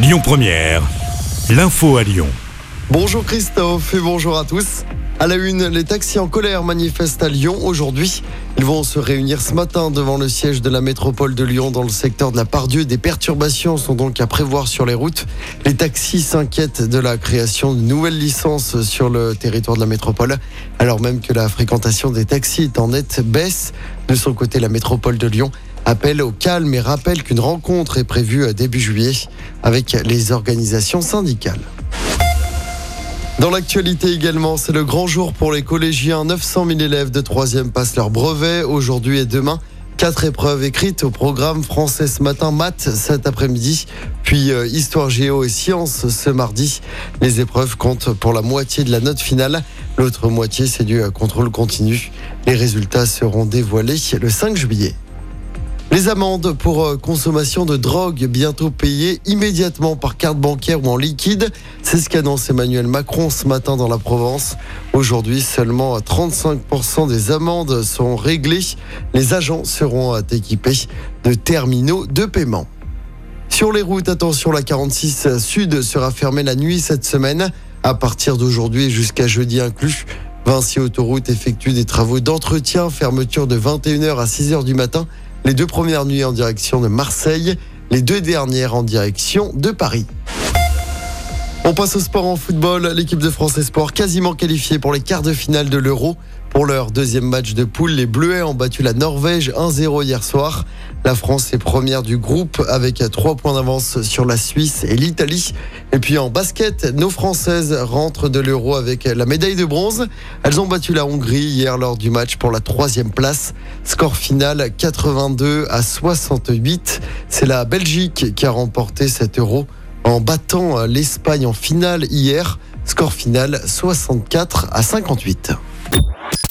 Lyon Première, l'info à Lyon. Bonjour Christophe et bonjour à tous. À la une, les taxis en colère manifestent à Lyon aujourd'hui. Ils vont se réunir ce matin devant le siège de la métropole de Lyon dans le secteur de la Pardieu. Des perturbations sont donc à prévoir sur les routes. Les taxis s'inquiètent de la création de nouvelles licences sur le territoire de la métropole, alors même que la fréquentation des taxis est en nette baisse. De son côté, la métropole de Lyon appelle au calme et rappelle qu'une rencontre est prévue début juillet avec les organisations syndicales. Dans l'actualité également, c'est le grand jour pour les collégiens. 900 000 élèves de 3e passent leur brevet aujourd'hui et demain. Quatre épreuves écrites au programme français ce matin, maths cet après-midi, puis euh, histoire géo et sciences ce mardi. Les épreuves comptent pour la moitié de la note finale. L'autre moitié, c'est du euh, contrôle continu. Les résultats seront dévoilés le 5 juillet. Les amendes pour euh, consommation de drogue bientôt payées immédiatement par carte bancaire ou en liquide. C'est ce qu'annonce Emmanuel Macron ce matin dans la Provence. Aujourd'hui, seulement 35% des amendes sont réglées. Les agents seront équipés de terminaux de paiement. Sur les routes, attention, la 46 Sud sera fermée la nuit cette semaine. À partir d'aujourd'hui jusqu'à jeudi inclus, Vinci Autoroute effectue des travaux d'entretien, fermeture de 21h à 6h du matin les deux premières nuits en direction de Marseille, les deux dernières en direction de Paris. On passe au sport en football. L'équipe de France Sport quasiment qualifiée pour les quarts de finale de l'Euro. Pour leur deuxième match de poule, les Bleuets ont battu la Norvège 1-0 hier soir. La France est première du groupe avec trois points d'avance sur la Suisse et l'Italie. Et puis en basket, nos Françaises rentrent de l'Euro avec la médaille de bronze. Elles ont battu la Hongrie hier lors du match pour la troisième place. Score final 82 à 68. C'est la Belgique qui a remporté cet Euro en battant l'Espagne en finale hier. Score final 64 à 58.